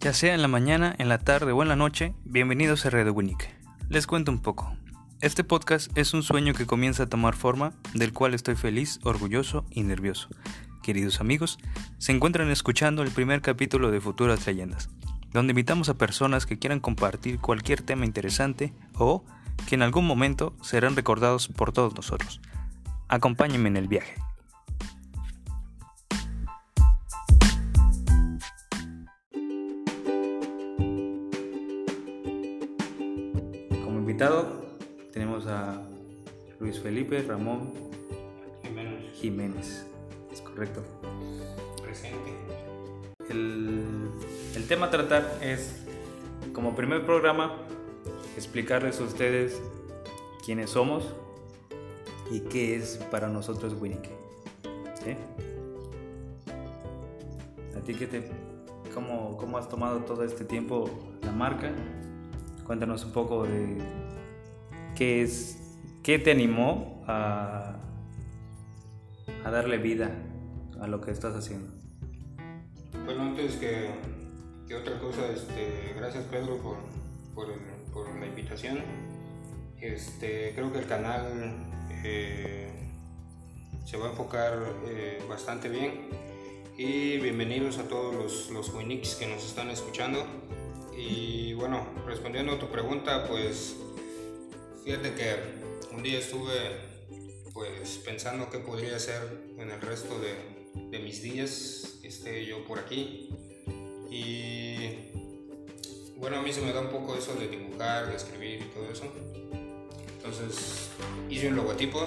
Ya sea en la mañana, en la tarde o en la noche, bienvenidos a Winnick. Les cuento un poco. Este podcast es un sueño que comienza a tomar forma, del cual estoy feliz, orgulloso y nervioso. Queridos amigos, se encuentran escuchando el primer capítulo de Futuras Leyendas, donde invitamos a personas que quieran compartir cualquier tema interesante o que en algún momento serán recordados por todos nosotros. Acompáñenme en el viaje. Invitado tenemos a Luis Felipe Ramón Jiménez, Jiménez. Es correcto. presente. El, el tema a tratar es, como primer programa, explicarles a ustedes quiénes somos y qué es para nosotros Winnick. ¿Sí? ¿A ti qué te, cómo, cómo has tomado todo este tiempo la marca? Cuéntanos un poco de qué es, qué te animó a, darle vida a lo que estás haciendo. Bueno, antes que, otra cosa, este, gracias Pedro por, la invitación. Este, creo que el canal eh, se va a enfocar eh, bastante bien. Y bienvenidos a todos los, los que nos están escuchando. Y bueno, respondiendo a tu pregunta, pues fíjate que un día estuve pues pensando qué podría hacer en el resto de, mis días que esté yo por aquí. Y bueno, a mí se me da un poco eso de dibujar, de escribir y todo eso. Entonces hice un logotipo,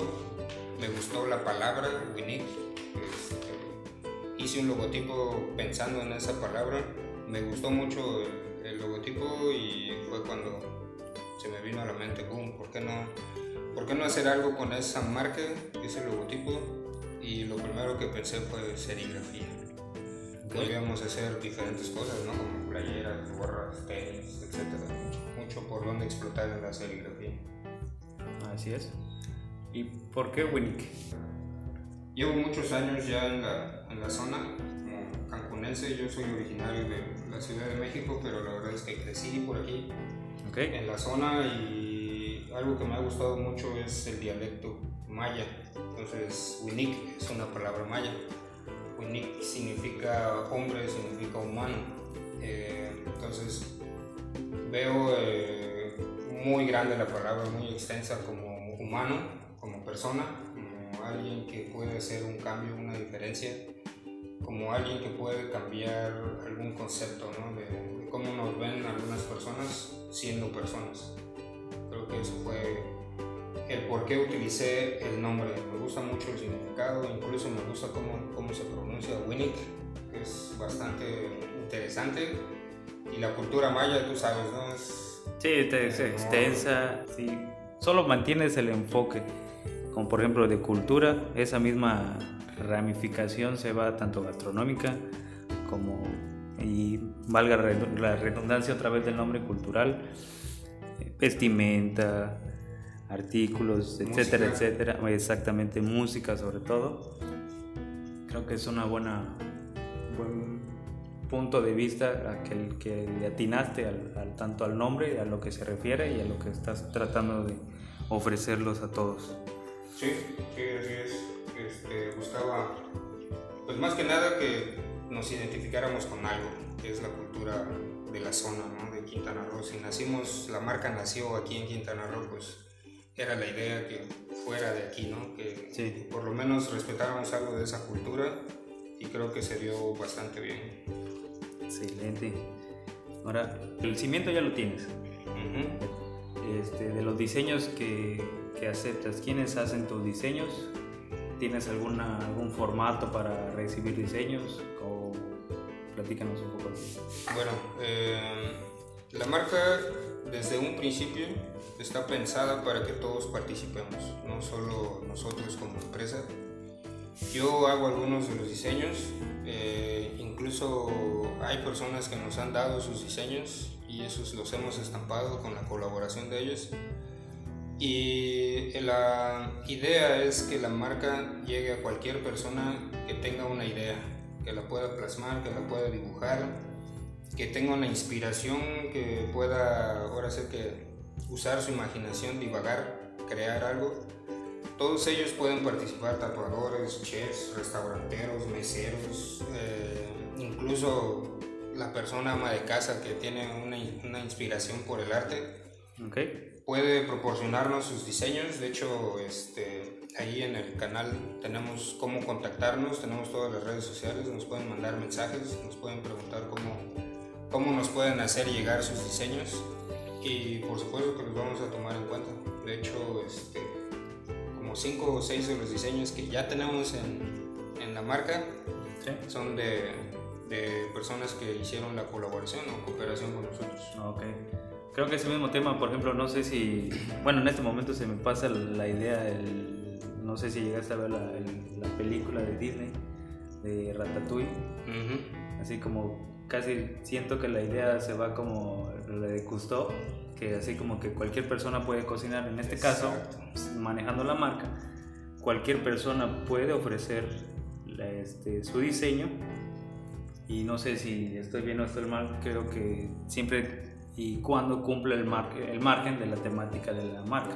me gustó la palabra Winnick. este, hice un logotipo pensando en esa palabra, me gustó mucho el logotipo y fue cuando se me vino a la mente, boom, ¿por qué no, por qué no hacer algo con esa marca, ese logotipo? Y lo primero que pensé fue serigrafía. Podríamos hacer diferentes cosas, ¿no? Como playeras, gorras, tenis, etc. Mucho por donde explotar en la serigrafía. Así es. ¿Y por qué Winnick? Llevo muchos años ya en la, en la zona, como cancunense, yo soy originario de la Ciudad de México, pero la verdad es que crecí por aquí, en la zona, y algo que me ha gustado mucho es el dialecto maya. Entonces, Winik es una palabra maya. Winik significa hombre, significa humano. Eh, entonces, veo eh, muy grande la palabra, muy extensa como humano, como persona, como alguien que puede hacer un cambio, una diferencia, como alguien que puede cambiar algún concepto ¿no? de, de cómo nos ven algunas personas siendo personas. Creo que eso fue el por qué utilicé el nombre. Me gusta mucho el significado, incluso me gusta cómo, cómo se pronuncia Winnick, que es bastante interesante. Y la cultura maya, tú sabes, ¿no? Es, Sí, es extensa, sí. Solo mantienes el enfoque, como por ejemplo de cultura, esa misma ramificación se va tanto gastronómica como, y valga la redundancia otra vez del nombre cultural, vestimenta, artículos, etcétera, Música. etcétera, exactamente, música sobre todo. Creo que es una buena buen punto de vista a que, le atinaste al, al- tanto al nombre, a lo que se refiere y a lo que estás tratando de ofrecerlos a todos. Sí, sí, así es. Este, buscaba, pues más que nada que nos identificáramos con algo, que es la cultura de la zona, ¿no? De Quintana Roo. Si nacimos, la marca nació aquí en Quintana Roo, pues era la idea que fuera de aquí, ¿no? Que Sí. por lo menos respetáramos algo de esa cultura y creo que se dio bastante bien. Excelente. Ahora, el cimiento ya lo tienes. Ujú. Este, de los diseños que, que aceptas, ¿quiénes hacen tus diseños? ¿Tienes alguna, algún formato para recibir diseños? O platícanos un poco. Bueno, eh, la marca desde un principio está pensada para que todos participemos, no solo nosotros como empresa. Yo hago algunos de los diseños, eh, incluso hay personas que nos han dado sus diseños y esos los hemos estampado con la colaboración de ellos. Y la idea es que la marca llegue a cualquier persona que tenga una idea, que la pueda plasmar, que la pueda dibujar que tenga una inspiración, que pueda ahora sí que usar su imaginación, divagar, crear algo. Todos ellos pueden participar, tatuadores, chefs, restauranteros, meseros, eh, incluso la persona ama de casa que tiene una, una inspiración por el arte. Okay. Puede proporcionarnos sus diseños, de hecho, este, ahí en el canal tenemos cómo contactarnos, tenemos todas las redes sociales, nos pueden mandar mensajes, nos pueden preguntar cómo, cómo nos pueden hacer llegar sus diseños y por supuesto que los vamos a tomar en cuenta. De hecho, este, como 5 o 6 de los diseños que ya tenemos en, en la marca son de, de, personas que hicieron la colaboración o cooperación con nosotros. Okay. Creo que ese mismo tema, por ejemplo, no sé si, bueno, en este momento se me pasa la idea del no sé si llegaste a ver la, película de Disney de Ratatouille. Así como casi siento que la idea se va como la de Cousteau, que así como que cualquier persona puede cocinar, en este caso, manejando la marca, cualquier persona puede ofrecer este, su diseño. Y no sé si estoy bien o estoy mal, creo que siempre y cuando cumple el, el margen de la temática de la marca.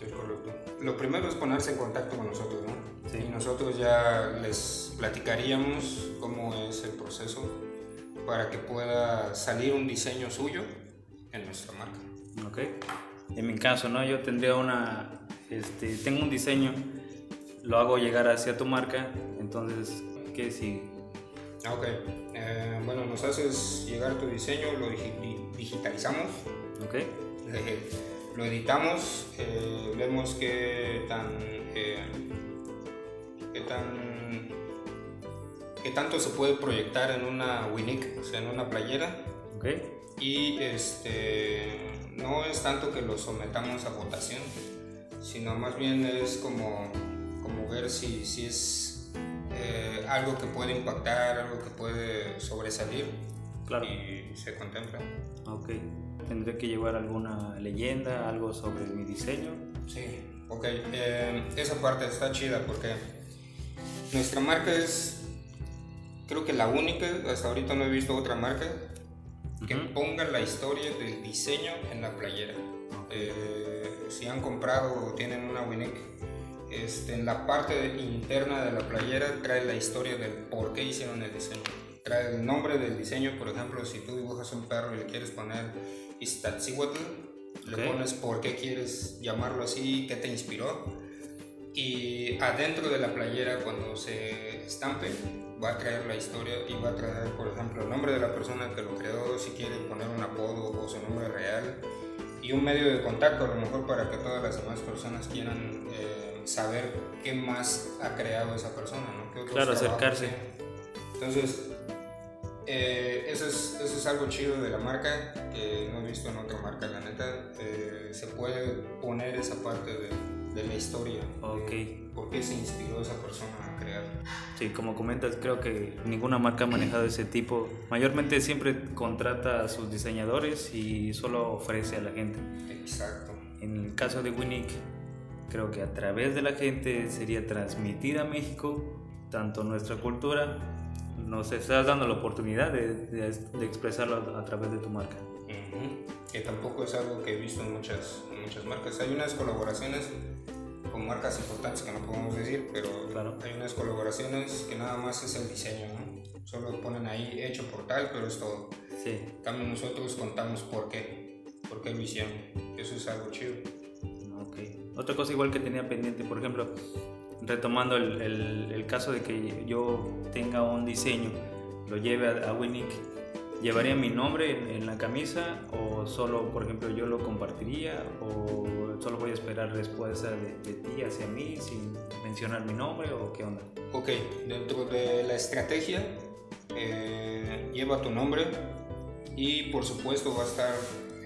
Es correcto. Lo primero es ponerse en contacto con nosotros, ¿no? Sí. Y nosotros ya les platicaríamos cómo es el proceso para que pueda salir un diseño suyo en nuestra marca. Ok. En mi caso, ¿no? Yo tendría una, este, tengo un diseño, lo hago llegar hacia tu marca, entonces, ¿qué sigue? Ah, ok. Eh, bueno, nos haces llegar tu diseño, lo digitalizamos. Ok. Eh, lo editamos, eh, vemos qué tan, eh, qué tan, qué tanto se puede proyectar en una Winnick, o sea, en una playera. Okay. Y este, no es tanto que lo sometamos a votación, sino más bien es como, como ver si, si es eh, algo que puede impactar, algo que puede sobresalir. Claro. Y se contempla. Ok tendré que llevar alguna leyenda, algo sobre mi diseño. Sí, ok. Eh, esa parte está chida porque nuestra marca es, creo que la única, hasta ahorita no he visto otra marca que ponga la historia del diseño en la playera. Eh, si han comprado o tienen una Winnick, este, en la parte interna de la playera trae la historia del por qué hicieron el diseño. Trae el nombre del diseño, por ejemplo, si tú dibujas un perro y le quieres poner Iztaccíhuatl, le pones por qué quieres llamarlo así, qué te inspiró. Y adentro de la playera, cuando se estampe, va a traer la historia y va a traer, por ejemplo, el nombre de la persona que lo creó, si quiere poner un apodo o su nombre real, y un medio de contacto, a lo mejor para que todas las demás personas quieran eh, saber qué más ha creado esa persona, ¿no? claro, acercarse. Entonces, eh, eso, es, eso es algo chido de la marca que no he visto en otra marca, la neta. Eh, se puede poner esa parte de, de la historia. Ok. ¿Por qué se inspiró esa persona a crear? Sí, como comentas, creo que ninguna marca ha manejado ese tipo. Mayormente siempre contrata a sus diseñadores y solo ofrece a la gente. Exacto. En el caso de Winnick, creo que a través de la gente sería transmitir a México tanto nuestra cultura nos estás dando la oportunidad de, de, expresarlo a, través de tu marca. Que tampoco es algo que he visto en muchas, muchas marcas. Hay unas colaboraciones con marcas importantes que no podemos decir, pero hay unas colaboraciones que nada más es el diseño, ¿no? Solo ponen ahí hecho por tal, pero es todo. Sí. También nosotros contamos por qué, por qué lo hicieron. Eso es algo chido. Otra cosa igual que tenía pendiente, por ejemplo, retomando el, el, caso de que yo tenga un diseño, lo lleve a, a Winnick, ¿llevaría mi nombre en, la camisa o solo, por ejemplo, yo lo compartiría o solo voy a esperar respuesta de, de ti hacia mí sin mencionar mi nombre o qué onda? Ok, dentro de la estrategia eh, lleva tu nombre y por supuesto va a estar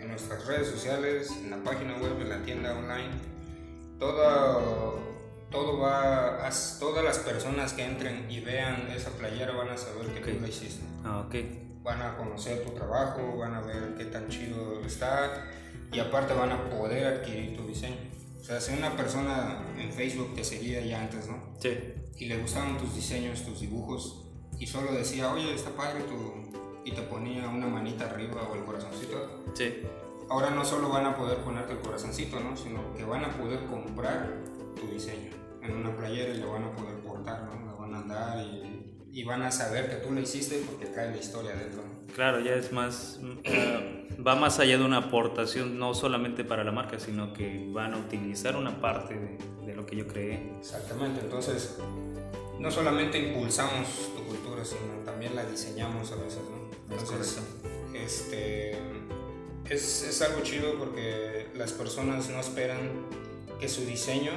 en nuestras redes sociales, en la página web, en la tienda online. Todo todo va a, todas las personas que entren y vean esa playera van a saber que tú la hiciste. Ah, ok. Van a conocer tu trabajo, van a ver qué tan chido está y aparte van a poder adquirir tu diseño. O sea, si una persona en Facebook te seguía ya antes, ¿no? Sí. Y le gustaban tus diseños, tus dibujos y solo decía, oye, está padre tu, y te ponía una manita arriba o el corazoncito. Sí. Ahora no solo van a poder ponerte el corazoncito, ¿no? Sino que van a poder comprar tu diseño en una playera y lo van a poder portar, ¿no? Lo van a andar y, y van a saber que tú lo hiciste porque trae la historia dentro. ¿no? Claro, ya es más, va más allá de una aportación, no solamente para la marca, sino que van a utilizar una parte de, de lo que yo creé. Exactamente, entonces no solamente impulsamos tu cultura, sino también la diseñamos a veces, ¿no? Es Entonces, este, es, es algo chido porque las personas no esperan que su diseño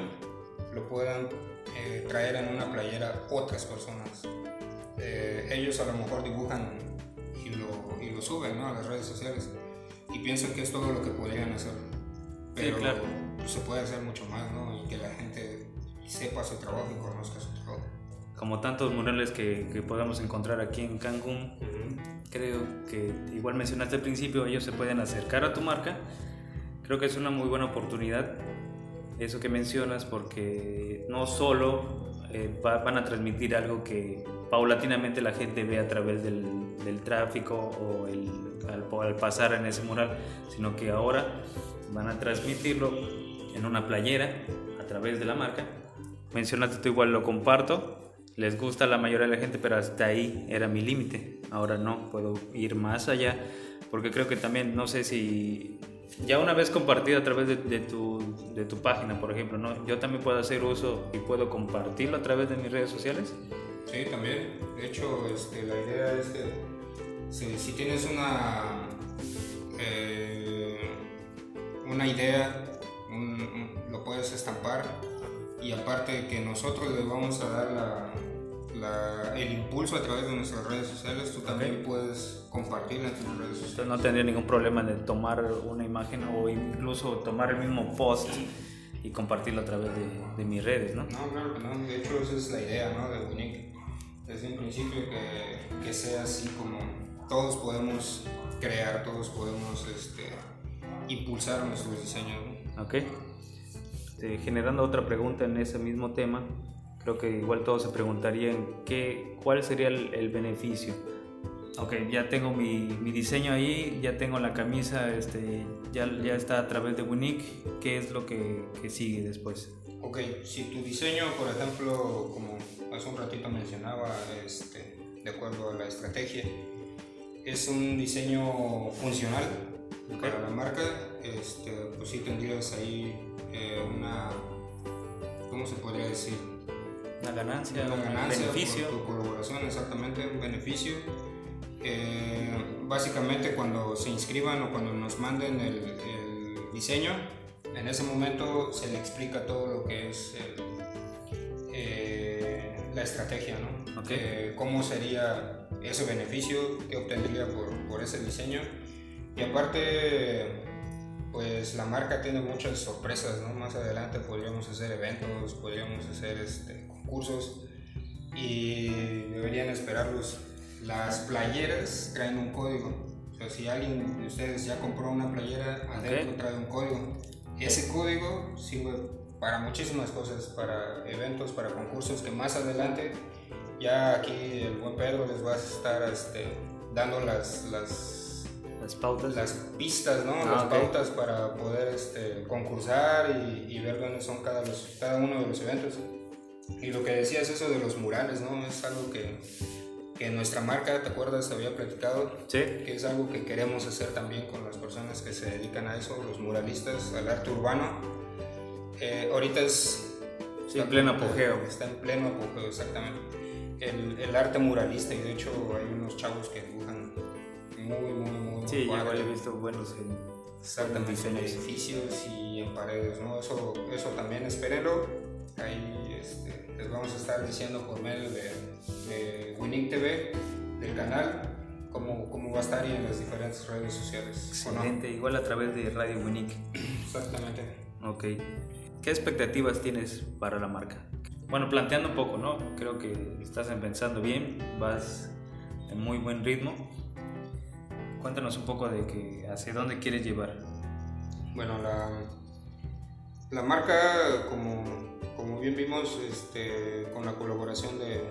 lo puedan eh, traer en una playera otras personas. Eh, ellos a lo mejor dibujan y lo, y lo suben ¿no? a las redes sociales y piensan que es todo lo que podrían hacer. Pero claro. se puede hacer mucho más, ¿no? Y que la gente sepa su trabajo y conozca su trabajo. Como tantos murales que, que podamos encontrar aquí en Cancún, creo que igual mencionaste al principio, ellos se pueden acercar a tu marca. Creo que es una muy buena oportunidad eso que mencionas porque no solo eh, va- van a transmitir algo que paulatinamente la gente ve a través del, del tráfico o el, al, al pasar en ese mural, sino que ahora van a transmitirlo en una playera a través de la marca. Mencionaste tú igual lo comparto, les gusta a la mayoría de la gente, pero hasta ahí era mi límite. Ahora no, puedo ir más allá, porque creo que también, no sé si ya una vez compartido a través de, de tu, de tu página, por ejemplo, ¿no? yo también puedo hacer uso y puedo compartirlo a través de mis redes sociales. Sí, también. De hecho, este, la idea es que si, tienes una, eh, una idea, un- lo puedes estampar y aparte que nosotros le vamos a dar la- la- el impulso a través de nuestras redes sociales, tú también puedes compartirla en tus redes sociales. No tendría ningún problema de tomar una imagen o incluso tomar el mismo post y compartirlo a través de, de mis redes, ¿no? No, claro que no. De hecho, esa es la idea ¿no? de Unique. Desde un principio que, que sea así como todos podemos crear, todos podemos este, impulsar nuestros diseños. ¿no? Ok. Este, generando otra pregunta en ese mismo tema, creo que igual todos se preguntarían qué, cuál sería el, el beneficio. Ok, ya tengo mi, mi diseño ahí, ya tengo la camisa, este, ya, ya está a través de Unique, ¿qué es lo que, que sigue después? Ok, si tu diseño, por ejemplo, como hace un ratito mencionaba, este, de acuerdo a la estrategia, es un diseño funcional para la marca, este, pues sí tendrías ahí eh, una, ¿cómo se podría decir? Una ganancia, una un beneficio. por tu colaboración, exactamente, un beneficio. Eh, básicamente cuando se inscriban o cuando nos manden el, el diseño, en ese momento se le explica todo lo que es el- eh, la estrategia, ¿no? Ok. Eh, cómo sería ese beneficio que obtendría por, por ese diseño. Y aparte, pues la marca tiene muchas sorpresas, ¿no? Más adelante podríamos hacer eventos, podríamos hacer este, concursos y deberían esperarlos. Las playeras traen un código. O sea, si alguien de ustedes ya compró una playera, adentro Ok. trae un código. Ese código sirve para muchísimas cosas, para eventos, para concursos que más adelante ya aquí el buen Pedro les va a estar este, dando las, las, Las pautas. las pistas, ¿no? Ah, las ok. pautas para poder este, concursar y, y ver dónde son cada, los, cada uno de los eventos. Y lo que decías eso de los murales, ¿no? Es algo que, que nuestra marca, ¿te acuerdas? Había platicado Sí, que es algo que queremos hacer también con las personas que se dedican a eso, los muralistas, al arte urbano. Eh, ahorita es... Sí, en pleno apogeo. Está en pleno apogeo, exactamente. El, el arte muralista, y de hecho hay unos chavos que dibujan muy, muy, sí, padre. igual he visto buenos en, Exactamente, en edificios y en paredes, ¿no? Eso, eso también espérenlo. Ahí este, les vamos a estar diciendo por medio de, de Winning TV, del canal, cómo, cómo va a estar y en las diferentes redes sociales. ¿o no? Excelente, igual a través de Radio Unique. Exactamente. Ok. ¿Qué expectativas tienes para la marca? Bueno, planteando un poco, ¿no? Creo que estás pensando bien, vas en muy buen ritmo. Cuéntanos un poco de que hacia dónde quieres llevar. Bueno, la, marca, como, como bien vimos, este, con la colaboración de,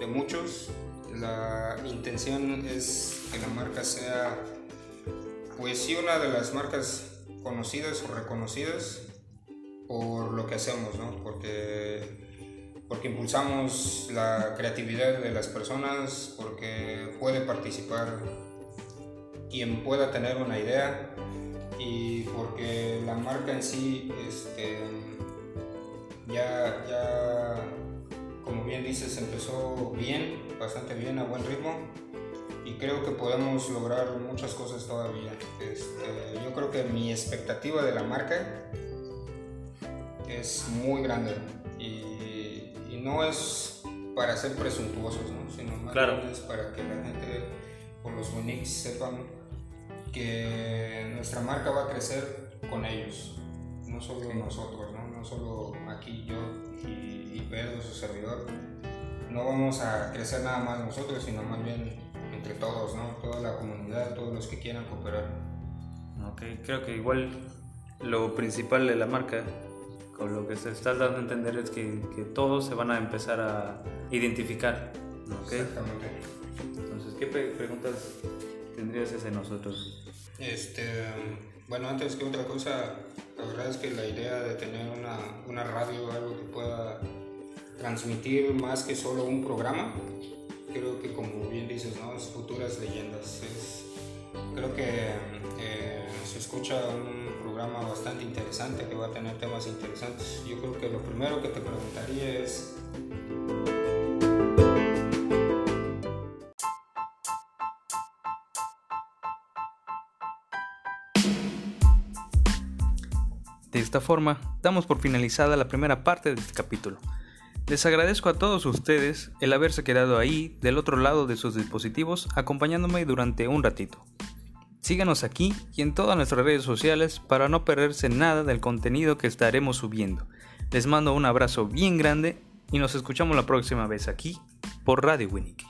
de muchos. La intención es que la marca sea, pues sí, una de las marcas conocidas o reconocidas por lo que hacemos, ¿no? Porque porque impulsamos la creatividad de las personas, porque puede participar quien pueda tener una idea y porque la marca en sí este, ya, ya, como bien dices, empezó bien, bastante bien, a buen ritmo y creo que podemos lograr muchas cosas todavía. Este, yo creo que mi expectativa de la marca es muy grande y no es para ser presuntuosos, sino más claro. es para que la gente o los Unix sepan que nuestra marca va a crecer con ellos, no solo nosotros, ¿no? no solo aquí yo y, y Pedro, su servidor. No vamos a crecer nada más nosotros, sino más bien entre todos, ¿no? toda la comunidad, todos los que quieran cooperar. Ok, creo que igual lo principal de la marca lo que se está dando a entender es que, que todos se van a empezar a identificar. Exactamente. Entonces, ¿qué preguntas tendrías hacia nosotros? Este, bueno, antes que otra cosa, la verdad es que la idea de tener una, una radio, algo que pueda transmitir más que solo un programa, creo que como bien dices, ¿no? Es futuras leyendas. Es, creo que eh, se escucha un bastante interesante que va a tener temas interesantes. Yo creo que lo primero que te preguntaría es... De esta forma, damos por finalizada la primera parte de este capítulo. Les agradezco a todos ustedes el haberse quedado ahí del otro lado de sus dispositivos acompañándome durante un ratito. Síganos aquí y en todas nuestras redes sociales para no perderse nada del contenido que estaremos subiendo. Les mando un abrazo bien grande y nos escuchamos la próxima vez aquí por Radio Winnick.